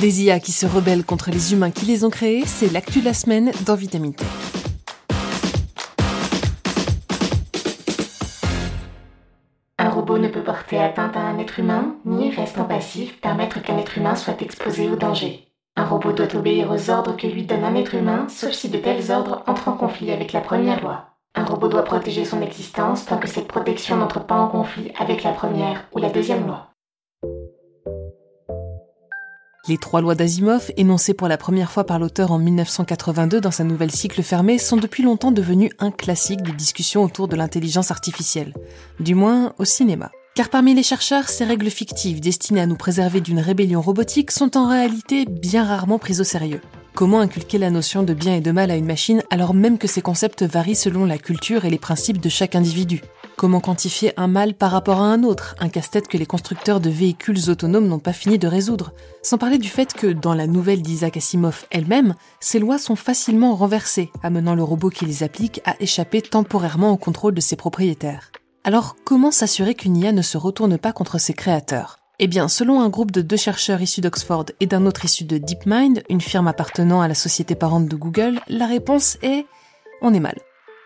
Des IA qui se rebellent contre les humains qui les ont créés, c'est l'actu de la semaine dans Vitamine. Un robot ne peut porter atteinte à un être humain, ni, restant passif, permettre qu'un être humain soit exposé au danger. Un robot doit obéir aux ordres que lui donne un être humain, sauf si de tels ordres entrent en conflit avec la première loi. Un robot doit protéger son existence tant que cette protection n'entre pas en conflit avec la première ou la deuxième loi. Les trois lois d'Asimov, énoncées pour la première fois par l'auteur en 1982 dans sa nouvelle cycle fermé, sont depuis longtemps devenues un classique des discussions autour de l'intelligence artificielle, du moins au cinéma. Car parmi les chercheurs, ces règles fictives destinées à nous préserver d'une rébellion robotique sont en réalité bien rarement prises au sérieux. Comment inculquer la notion de bien et de mal à une machine alors même que ces concepts varient selon la culture et les principes de chaque individu? Comment quantifier un mal par rapport à un autre, un casse-tête que les constructeurs de véhicules autonomes n'ont pas fini de résoudre Sans parler du fait que, dans la nouvelle d'Isaac Asimov elle-même, ces lois sont facilement renversées, amenant le robot qui les applique à échapper temporairement au contrôle de ses propriétaires. Alors, comment s'assurer qu'une IA ne se retourne pas contre ses créateurs? Eh bien, selon un groupe de deux chercheurs issus d'Oxford et d'un autre issu de DeepMind, une firme appartenant à la société parente de Google, la réponse est on est mal.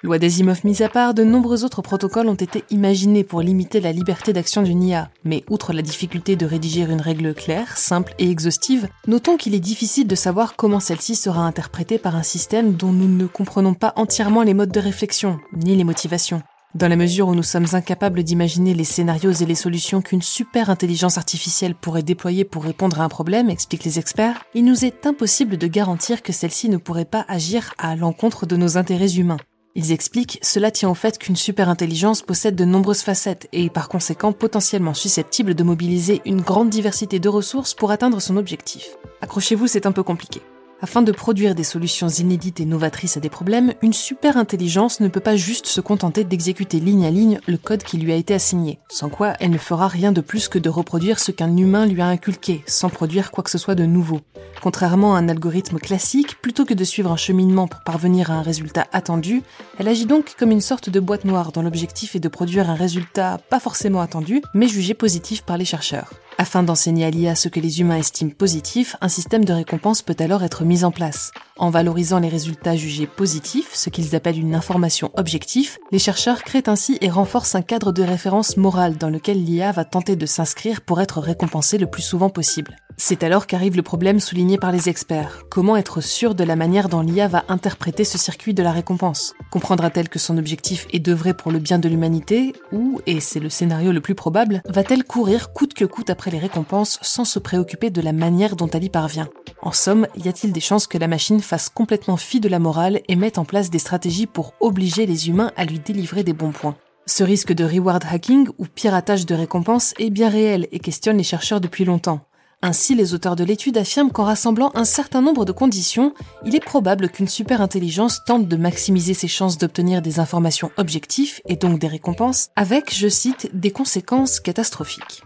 Loi d'Asimov mise à part, de nombreux autres protocoles ont été imaginés pour limiter la liberté d'action d'une IA. Mais outre la difficulté de rédiger une règle claire, simple et exhaustive, notons qu'il est difficile de savoir comment celle-ci sera interprétée par un système dont nous ne comprenons pas entièrement les modes de réflexion, ni les motivations. Dans la mesure où nous sommes incapables d'imaginer les scénarios et les solutions qu'une super intelligence artificielle pourrait déployer pour répondre à un problème, expliquent les experts, il nous est impossible de garantir que celle-ci ne pourrait pas agir à l'encontre de nos intérêts humains. Ils expliquent, cela tient au fait qu'une super intelligence possède de nombreuses facettes et est par conséquent potentiellement susceptible de mobiliser une grande diversité de ressources pour atteindre son objectif. Accrochez-vous, c'est un peu compliqué. Afin de produire des solutions inédites et novatrices à des problèmes, une super intelligence ne peut pas juste se contenter d'exécuter ligne à ligne le code qui lui a été assigné, sans quoi elle ne fera rien de plus que de reproduire ce qu'un humain lui a inculqué, sans produire quoi que ce soit de nouveau. Contrairement à un algorithme classique, plutôt que de suivre un cheminement pour parvenir à un résultat attendu, elle agit donc comme une sorte de boîte noire dont l'objectif est de produire un résultat pas forcément attendu, mais jugé positif par les chercheurs. Afin d'enseigner à l'IA ce que les humains estiment positif, un système de récompense peut alors être mis en place. En valorisant les résultats jugés positifs, ce qu'ils appellent une information objective, les chercheurs créent ainsi et renforcent un cadre de référence morale dans lequel l'IA va tenter de s'inscrire pour être récompensée le plus souvent possible. C'est alors qu'arrive le problème souligné par les experts. Comment être sûr de la manière dont l'IA va interpréter ce circuit de la récompense? Comprendra-t-elle que son objectif est d'œuvrer pour le bien de l'humanité Ou, et c'est le scénario le plus probable, va-t-elle courir coûte que coûte après les récompenses sans se préoccuper de la manière dont elle y parvient En somme, y a-t-il des chances que la machine fasse complètement fi de la morale et mette en place des stratégies pour obliger les humains à lui délivrer des bons points? Ce risque de reward hacking ou piratage de récompenses est bien réel et questionne les chercheurs depuis longtemps. Ainsi, les auteurs de l'étude affirment qu'en rassemblant un certain nombre de conditions, il est probable qu'une super intelligence tente de maximiser ses chances d'obtenir des informations objectives et donc des récompenses, avec, je cite, des conséquences catastrophiques.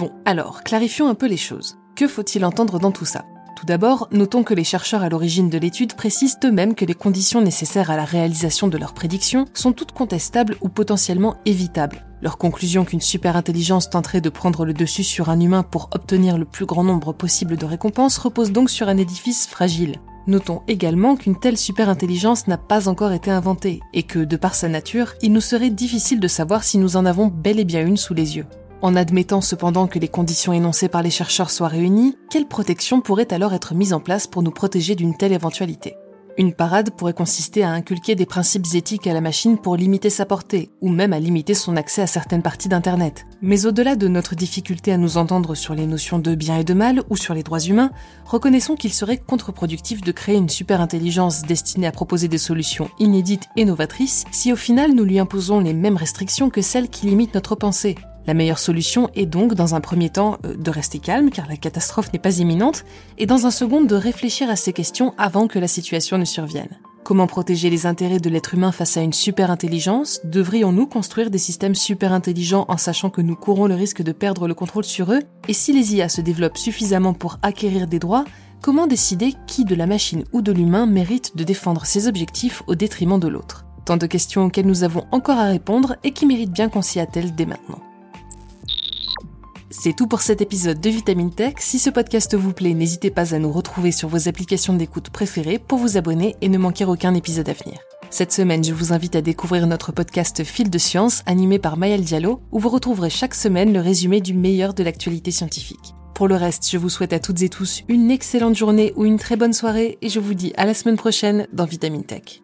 Bon, alors, clarifions un peu les choses. Que faut-il entendre dans tout ça? Tout d'abord, notons que les chercheurs à l'origine de l'étude précisent eux-mêmes que les conditions nécessaires à la réalisation de leurs prédictions sont toutes contestables ou potentiellement évitables. Leur conclusion qu'une super intelligence tenterait de prendre le dessus sur un humain pour obtenir le plus grand nombre possible de récompenses repose donc sur un édifice fragile. Notons également qu'une telle super intelligence n'a pas encore été inventée et que, de par sa nature, il nous serait difficile de savoir si nous en avons bel et bien une sous les yeux. En admettant cependant que les conditions énoncées par les chercheurs soient réunies, quelle protection pourrait alors être mise en place pour nous protéger d'une telle éventualité? Une parade pourrait consister à inculquer des principes éthiques à la machine pour limiter sa portée, ou même à limiter son accès à certaines parties d'Internet. Mais au-delà de notre difficulté à nous entendre sur les notions de bien et de mal ou sur les droits humains, reconnaissons qu'il serait contre-productif de créer une super intelligence destinée à proposer des solutions inédites et novatrices si au final nous lui imposons les mêmes restrictions que celles qui limitent notre pensée, la meilleure solution est donc, dans un premier temps, euh, de rester calme, car la catastrophe n'est pas imminente, et dans un second, de réfléchir à ces questions avant que la situation ne survienne. Comment protéger les intérêts de l'être humain face à une super intelligence Devrions-nous construire des systèmes super intelligents en sachant que nous courons le risque de perdre le contrôle sur eux? Et si les IA se développent suffisamment pour acquérir des droits, comment décider qui de la machine ou de l'humain mérite de défendre ses objectifs au détriment de l'autre? Autant de questions auxquelles nous avons encore à répondre et qui méritent bien qu'on s'y attelle dès maintenant. C'est tout pour cet épisode de Vitamine Tech. Si ce podcast vous plaît, n'hésitez pas à nous retrouver sur vos applications d'écoute préférées pour vous abonner et ne manquer aucun épisode à venir. Cette semaine, je vous invite à découvrir notre podcast Fil de science animé par Maël Diallo, où vous retrouverez chaque semaine le résumé du meilleur de l'actualité scientifique. Pour le reste, je vous souhaite à toutes et tous une excellente journée ou une très bonne soirée et je vous dis à la semaine prochaine dans Vitamine Tech.